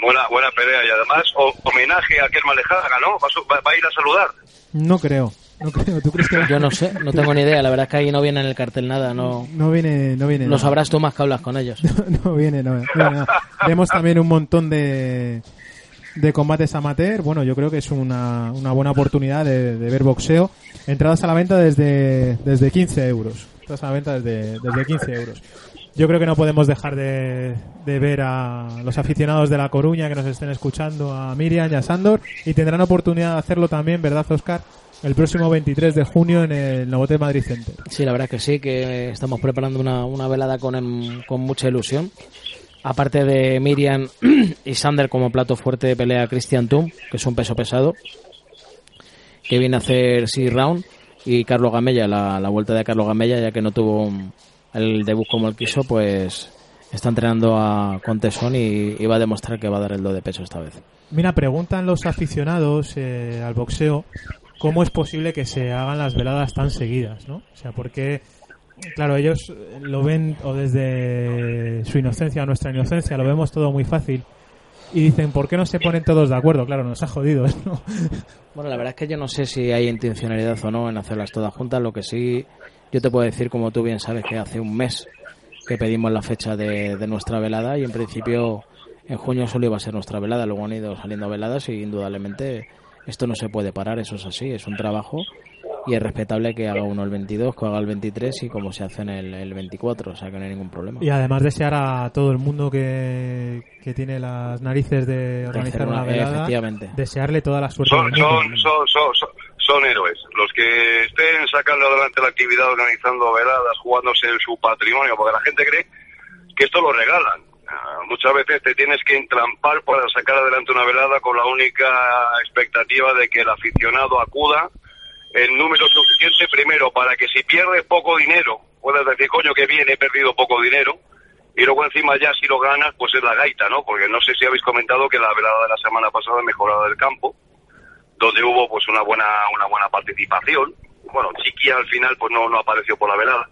Buena, buena pelea y además o- homenaje a Kerma Lejaga, ¿no? ¿Va, a su- va- va a ir a saludar? No creo, no creo. ¿Tú crees que Yo no sé, no tengo ni idea. La verdad es que ahí no viene en el cartel nada. No, no viene, no viene lo sabrás tú más que hablas con ellos. no viene, no, no viene nada. Vemos también un montón de, de combates amateur. Bueno, yo creo que es una, una buena oportunidad de, ver boxeo. Entradas a la venta desde, desde 15 euros. Entradas a la venta desde, desde 15 euros. Yo creo que no podemos dejar de, de ver a los aficionados de La Coruña que nos estén escuchando, a Miriam y a Sandor, y tendrán oportunidad de hacerlo también, ¿verdad, Oscar? El próximo 23 de junio en el Novotel Madrid Center. Sí, la verdad que sí, que estamos preparando una, una velada con, con mucha ilusión. Aparte de Miriam y Sander como plato fuerte de pelea Christian Tum, que es un peso pesado, que viene a hacer sí round, y Carlos Gamella, la, la vuelta de Carlos Gamella, ya que no tuvo el debut como él quiso, pues está entrenando a, con tesón y, y va a demostrar que va a dar el do de peso esta vez. Mira, preguntan los aficionados eh, al boxeo cómo es posible que se hagan las veladas tan seguidas, ¿no? O sea, porque, claro, ellos lo ven o desde su inocencia o nuestra inocencia, lo vemos todo muy fácil. Y dicen, ¿por qué no se ponen todos de acuerdo? Claro, nos ha jodido, ¿no? Bueno, la verdad es que yo no sé si hay intencionalidad o no en hacerlas todas juntas. Lo que sí, yo te puedo decir, como tú bien sabes, que hace un mes que pedimos la fecha de, de nuestra velada y en principio en junio solo iba a ser nuestra velada. Luego han ido saliendo veladas y indudablemente esto no se puede parar, eso es así, es un trabajo y es respetable que haga uno el 22, que haga el 23 y como se hace en el, el 24, o sea que no hay ningún problema. Y además desear a todo el mundo que, que tiene las narices de organizar una una- velada, efectivamente. desearle toda la suerte son, son, son, son- son héroes. Los que estén sacando adelante la actividad, organizando veladas, jugándose en su patrimonio, porque la gente cree que esto lo regalan. Ah, muchas veces te tienes que entrampar para sacar adelante una velada con la única expectativa de que el aficionado acuda en número suficiente primero para que si pierdes poco dinero puedas decir, coño, que bien, he perdido poco dinero, y luego encima ya si lo ganas, pues es la gaita, ¿no? Porque no sé si habéis comentado que la velada de la semana pasada mejorada del campo, donde hubo pues una buena una buena participación. Bueno, Chiqui al final pues no, no apareció por la velada.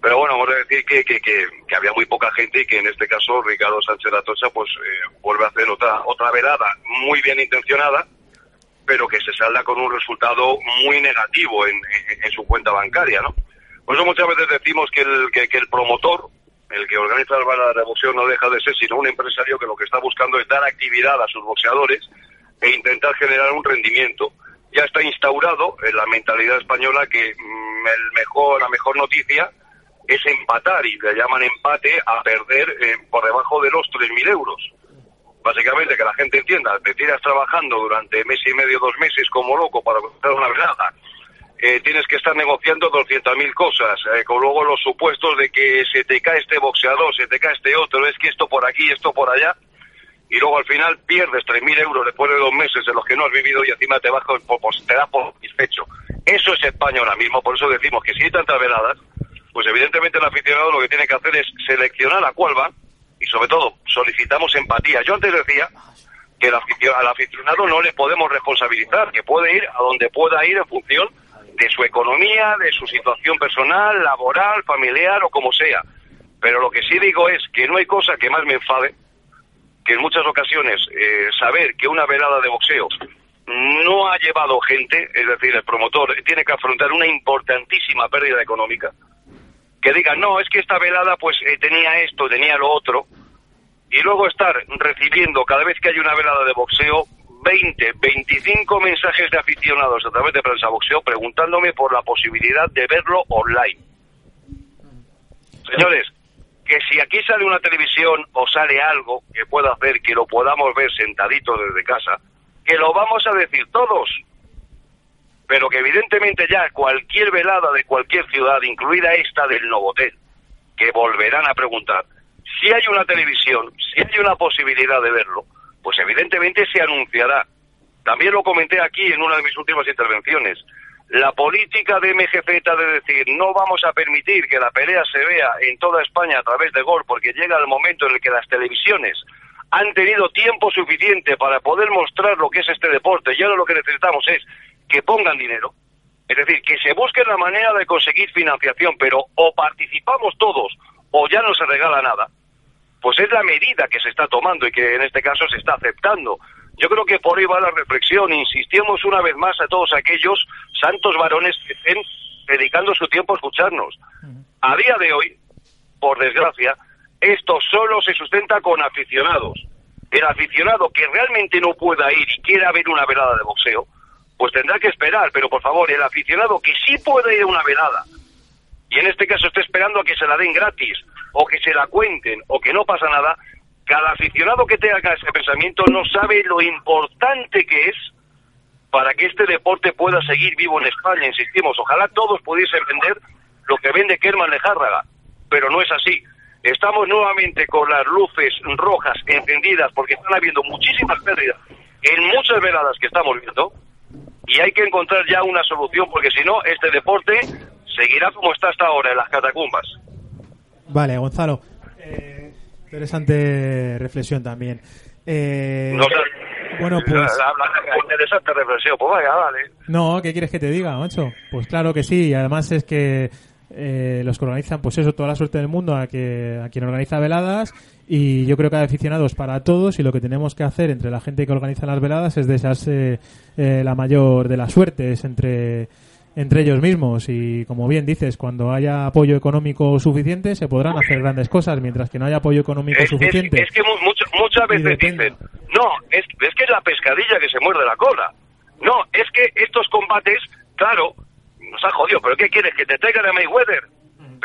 Pero bueno, vamos a decir que, que, que, había muy poca gente y que en este caso Ricardo Sánchez Atocha pues eh, vuelve a hacer otra otra velada muy bien intencionada, pero que se salda con un resultado muy negativo en, en, su cuenta bancaria, ¿no? Por eso muchas veces decimos que el, que, el promotor el que organiza la revolución no deja de ser sino un empresario que lo que está buscando es dar actividad a sus boxeadores e intentar generar un rendimiento. Ya está instaurado en la mentalidad española que mm, el mejor, la mejor noticia es empatar y le llaman empate a perder eh, por debajo de los 3.000 euros. Básicamente que la gente entienda, te tiras trabajando durante mes y medio, dos meses como loco para comprar una velada eh, tienes que estar negociando 200.000 cosas, eh, con luego los supuestos de que se te cae este boxeador, se te cae este otro, es que esto por aquí, esto por allá, y luego al final pierdes 3.000 euros después de dos meses en los que no has vivido y encima te, vas pues, te das por satisfecho. Eso es España ahora mismo, por eso decimos que si hay tantas veladas, pues evidentemente el aficionado lo que tiene que hacer es seleccionar a cuál va y sobre todo solicitamos empatía. Yo antes decía que al aficionado no le podemos responsabilizar, que puede ir a donde pueda ir en función de su economía, de su situación personal, laboral, familiar o como sea. Pero lo que sí digo es que no hay cosa que más me enfade que en muchas ocasiones eh, saber que una velada de boxeo no ha llevado gente, es decir, el promotor tiene que afrontar una importantísima pérdida económica, que diga, no, es que esta velada pues eh, tenía esto, tenía lo otro, y luego estar recibiendo cada vez que hay una velada de boxeo 20, 25 mensajes de aficionados a través de prensa boxeo preguntándome por la posibilidad de verlo online. Señores, que si aquí sale una televisión o sale algo que pueda hacer que lo podamos ver sentadito desde casa, que lo vamos a decir todos. Pero que evidentemente ya cualquier velada de cualquier ciudad, incluida esta del Novotel, que volverán a preguntar, si hay una televisión, si hay una posibilidad de verlo, pues evidentemente se anunciará. También lo comenté aquí en una de mis últimas intervenciones. La política de MGZ de decir no vamos a permitir que la pelea se vea en toda España a través de Gol porque llega el momento en el que las televisiones han tenido tiempo suficiente para poder mostrar lo que es este deporte y ahora lo que necesitamos es que pongan dinero. Es decir, que se busque la manera de conseguir financiación, pero o participamos todos o ya no se regala nada pues es la medida que se está tomando y que en este caso se está aceptando. Yo creo que por ahí va la reflexión. Insistimos una vez más a todos aquellos santos varones que estén dedicando su tiempo a escucharnos. A día de hoy, por desgracia, esto solo se sustenta con aficionados. El aficionado que realmente no pueda ir y quiera ver una velada de boxeo, pues tendrá que esperar. Pero por favor, el aficionado que sí puede ir a una velada, y en este caso está esperando a que se la den gratis, o que se la cuenten o que no pasa nada, cada aficionado que tenga ese pensamiento no sabe lo importante que es para que este deporte pueda seguir vivo en España, insistimos. Ojalá todos pudiesen vender lo que vende Kerman Lejárraga, pero no es así. Estamos nuevamente con las luces rojas encendidas porque están habiendo muchísimas pérdidas en muchas veladas que estamos viendo y hay que encontrar ya una solución porque si no, este deporte seguirá como está hasta ahora en las catacumbas. Vale, Gonzalo. Eh, interesante reflexión también. Eh, bueno, pues. Interesante reflexión, pues vaya, vale. No, ¿qué quieres que te diga, macho? Pues claro que sí, y además es que eh, los que organizan, pues eso, toda la suerte del mundo a, que, a quien organiza veladas. Y yo creo que hay aficionados para todos y lo que tenemos que hacer entre la gente que organiza las veladas es desearse la mayor de las suertes entre entre ellos mismos. Y como bien dices cuando haya apoyo económico suficiente se podrán hacer grandes cosas. Mientras que no haya apoyo económico suficiente es, que muchas veces dicen no es, es que es la pescadilla que se muerde la cola no es que estos combates claro nos ha jodido pero qué quieres que te traigan a Mayweather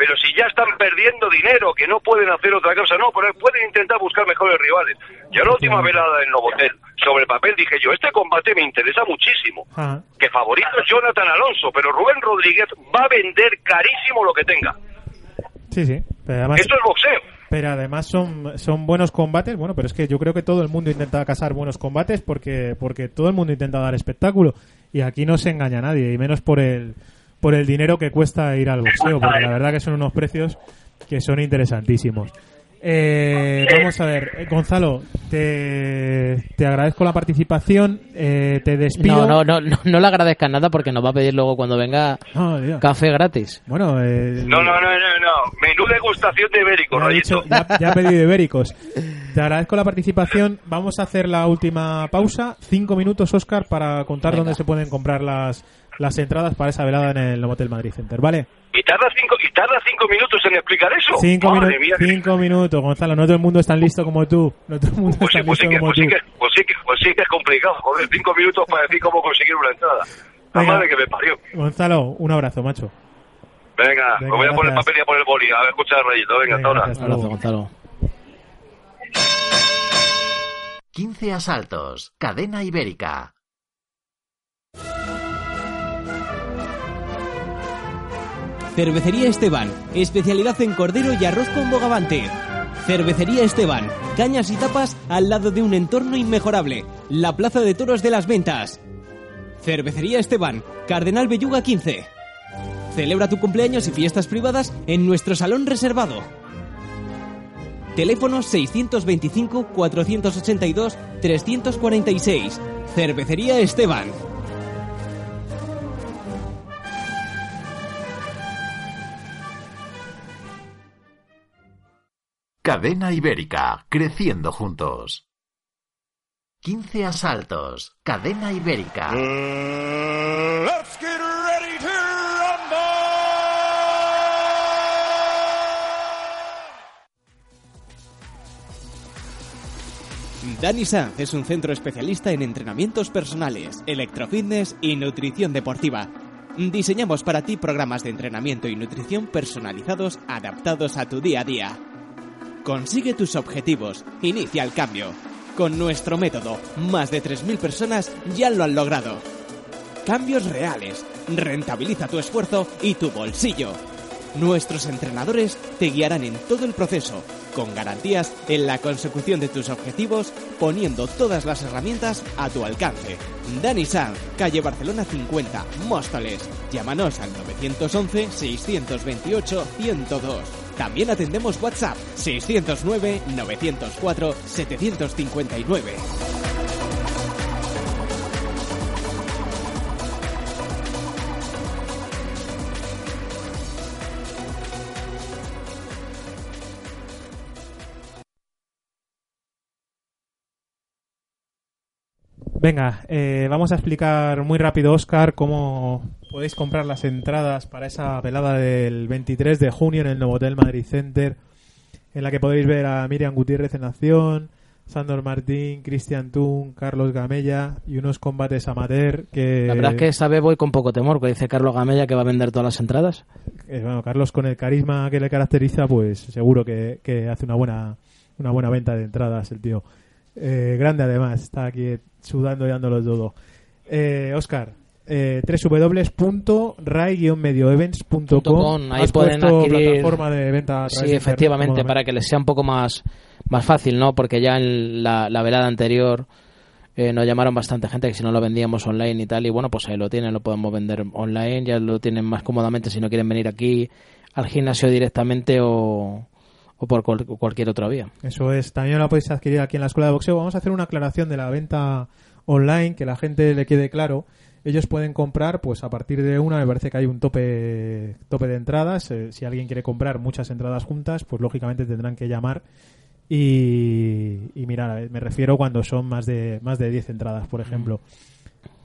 pero si ya están perdiendo dinero, que no pueden hacer otra cosa, no, pero pueden intentar buscar mejores rivales. Yo la última velada en Novotel, sobre el papel dije yo, este combate me interesa muchísimo, ah. que favorito es Jonathan Alonso, pero Rubén Rodríguez va a vender carísimo lo que tenga. Sí, sí. Esto es boxeo. Pero además son, son buenos combates, bueno, pero es que yo creo que todo el mundo intenta casar buenos combates porque, porque todo el mundo intenta dar espectáculo. Y aquí no se engaña a nadie, y menos por el, por el dinero que cuesta ir al boxeo, porque la verdad que son unos precios que son interesantísimos. Eh, vamos a ver, eh, Gonzalo, te, te agradezco la participación, eh, te despido. No, no, no, no, le agradezcas nada porque nos va a pedir luego cuando venga café gratis. Bueno, eh, No, no, no, no, no. Menú degustación de ibérico, ya, dicho- ya- ya he pedido ibéricos. Te agradezco la participación. Vamos a hacer la última pausa. Cinco minutos, Oscar, para contar Venga. dónde se pueden comprar las, las entradas para esa velada en el Novotel Madrid Center, ¿vale? ¿Y tarda cinco, y tarda cinco minutos en explicar eso? Cinco, Madre minu- mía. cinco minutos, Gonzalo. No todo el mundo es tan listo como tú. No todo el mundo Pues es sí, tan pues sí listo que, como pues sí tú. que, pues sí que, pues sí que es complicado. Joder, cinco minutos para decir cómo conseguir una entrada. La Venga. madre que me parió. Gonzalo, un abrazo, macho. Venga, Venga, me voy a poner gracias. papel y a poner boli. A ver, escucha el rayito. Venga, hasta ahora. hasta Abrazo. Gonzalo. 15 asaltos. Cadena ibérica. Cervecería Esteban, especialidad en cordero y arroz con bogavante. Cervecería Esteban, cañas y tapas al lado de un entorno inmejorable, la Plaza de Toros de las Ventas. Cervecería Esteban, Cardenal Belluga 15. Celebra tu cumpleaños y fiestas privadas en nuestro salón reservado. Teléfono 625-482-346. Cervecería Esteban. Cadena ibérica. Creciendo juntos. 15 asaltos. Cadena ibérica. Dani Sanz es un centro especialista en entrenamientos personales, electrofitness y nutrición deportiva. Diseñamos para ti programas de entrenamiento y nutrición personalizados adaptados a tu día a día. Consigue tus objetivos, inicia el cambio. Con nuestro método, más de 3.000 personas ya lo han logrado. Cambios reales, rentabiliza tu esfuerzo y tu bolsillo. Nuestros entrenadores te guiarán en todo el proceso, con garantías en la consecución de tus objetivos, poniendo todas las herramientas a tu alcance. Dani Sanz, calle Barcelona 50, Móstoles. Llámanos al 911-628-102. También atendemos WhatsApp 609-904-759. Venga, eh, vamos a explicar muy rápido, Oscar, cómo podéis comprar las entradas para esa velada del 23 de junio en el Novotel Madrid Center, en la que podéis ver a Miriam Gutiérrez en acción, Sandor Martín, Cristian Tun, Carlos Gamella y unos combates amateur que... La verdad es que vez voy con poco temor, que dice Carlos Gamella que va a vender todas las entradas. Eh, bueno, Carlos con el carisma que le caracteriza, pues seguro que, que hace una buena una buena venta de entradas el tío. Eh, grande además, está aquí sudando y dándolo todo. Eh, Oscar, eh, www.rai-medioevents.com com, ahí pueden adquirir- plataforma de venta Sí, internet, efectivamente, para que les sea un poco más, más fácil, ¿no? Porque ya en la, la velada anterior eh, nos llamaron bastante gente que si no lo vendíamos online y tal, y bueno, pues ahí lo tienen, lo podemos vender online, ya lo tienen más cómodamente si no quieren venir aquí al gimnasio directamente o, o por cual- cualquier otra vía. Eso es, también la podéis adquirir aquí en la Escuela de Boxeo. Vamos a hacer una aclaración de la venta online, que la gente le quede claro. Ellos pueden comprar, pues a partir de una, me parece que hay un tope, tope de entradas. Eh, si alguien quiere comprar muchas entradas juntas, pues lógicamente tendrán que llamar. Y, y mira, me refiero cuando son más de, más de 10 entradas, por ejemplo.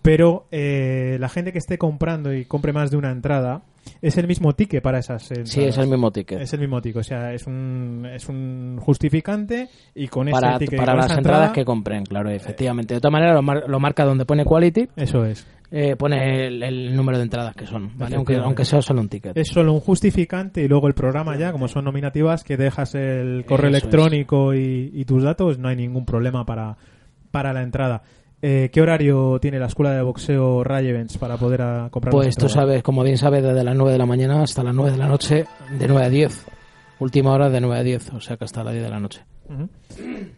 Pero eh, la gente que esté comprando y compre más de una entrada, es el mismo ticket para esas entradas. Sí, es el mismo ticket. Es el mismo ticket, o sea, es un, es un justificante y con para ese ticket para las entradas entrada, que compren, claro, efectivamente. De todas maneras, lo, mar- lo marca donde pone quality, Eso es. eh, pone el, el número de entradas que son, ¿vale? aunque, aunque sea solo un ticket. Es solo un justificante y luego el programa ya, como son nominativas, que dejas el correo Eso electrónico y, y tus datos, no hay ningún problema para, para la entrada. Eh, ¿Qué horario tiene la escuela de boxeo Ray Events para poder comprar Pues tú sabes, como bien sabes, desde las 9 de la mañana hasta las 9 de la noche, de 9 a 10. Última hora de 9 a 10, o sea que hasta las 10 de la noche.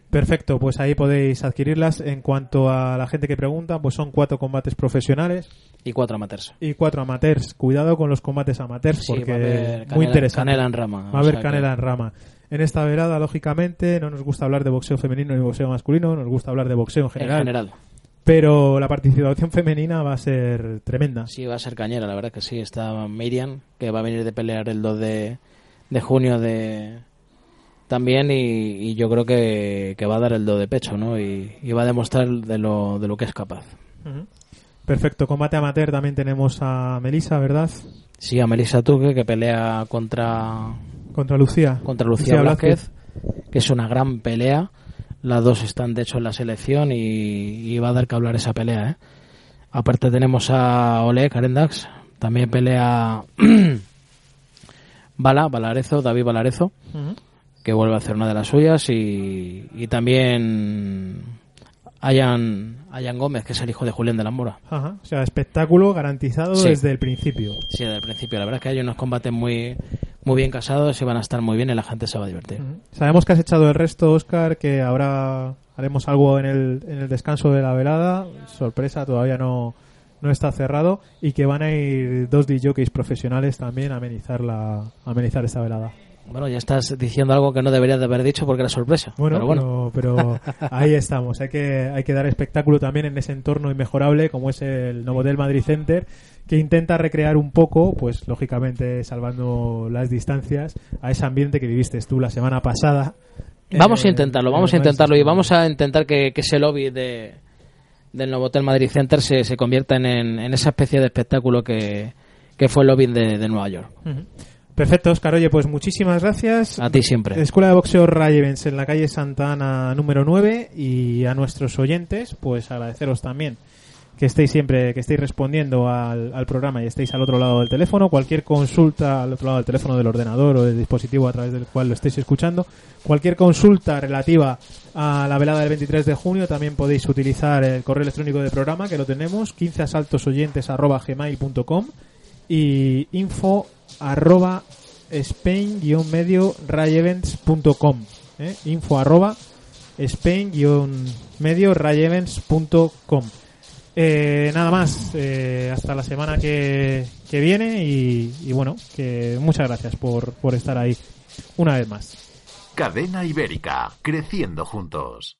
Perfecto, pues ahí podéis adquirirlas. En cuanto a la gente que pregunta, pues son cuatro combates profesionales Y cuatro amateurs. y cuatro amateurs. Cuidado con los combates amateurs Sí, porque va a haber muy interesante. canela en rama, Va a o haber sea canela que- en rama. En esta velada, lógicamente, no nos gusta hablar de boxeo femenino ni boxeo masculino, nos gusta hablar de boxeo en general. En general. Pero la participación femenina va a ser tremenda. Sí, va a ser cañera, la verdad que sí. Está Miriam, que va a venir de pelear el 2 de, de junio de también y, y yo creo que, que va a dar el do de pecho, ¿no? Y, y va a demostrar de lo, de lo que es capaz. Perfecto, combate amateur también tenemos a Melissa, ¿verdad? Sí, a Melissa Tuque, que pelea contra, Contra Lucía. contra Lucía Blázquez, que es una gran pelea. Las dos están, de hecho, en la selección y, y va a dar que hablar esa pelea, ¿eh? Aparte tenemos a Oleg Arendax, también pelea Bala, Balarezo, David Balarezo, Ujú. que vuelve a hacer una de las suyas y, y también Ayan, Ayan Gómez, que es el hijo de Julián de la Mora. Ajá. O sea, espectáculo garantizado Sí. desde el principio. Sí, desde el principio. La verdad es que hay unos combates muy, muy bien casados y van a estar muy bien y la gente se va a divertir. Sabemos que has echado el resto, Oscar, que ahora haremos algo en el, en el descanso de la velada. Sorpresa, todavía no, no está cerrado. Y que van a ir dos DJs profesionales también a amenizar, la, a amenizar esta velada. Bueno, ya estás diciendo algo que no deberías de haber dicho porque era sorpresa. Bueno, pero bueno. pero, pero ahí estamos. Hay que, hay que dar espectáculo también en ese entorno inmejorable como es el Novotel Madrid Center, que intenta recrear un poco, pues lógicamente salvando las distancias, a ese ambiente que viviste tú la semana pasada. Vamos a Eh, intentarlo, vamos a intentarlo y vamos a intentar que, que ese lobby de, del Novotel Madrid Center se, se convierta en, en esa especie de espectáculo que, que fue el lobby de, de Nueva York. Perfecto, Oscar. Oye, pues muchísimas gracias. A ti siempre. Escuela de Boxeo Ray Events en la calle Santa Ana número 9 y a nuestros oyentes, pues agradeceros también que estéis siempre, que estéis respondiendo al, al programa y estéis al otro lado del teléfono. Cualquier consulta al otro lado del teléfono del ordenador o del dispositivo a través del cual lo estéis escuchando. Cualquier consulta relativa a la velada del 23 de junio también podéis utilizar el correo electrónico del programa que lo tenemos 15 asaltosoyentes arroba gmail.com y info arroba spain-medio rayevents.com ¿eh? info arroba spain-medio rayevents.com eh, nada más eh, hasta la semana que, que viene y, y bueno que muchas gracias por, por estar ahí una vez más Cadena Ibérica, creciendo juntos.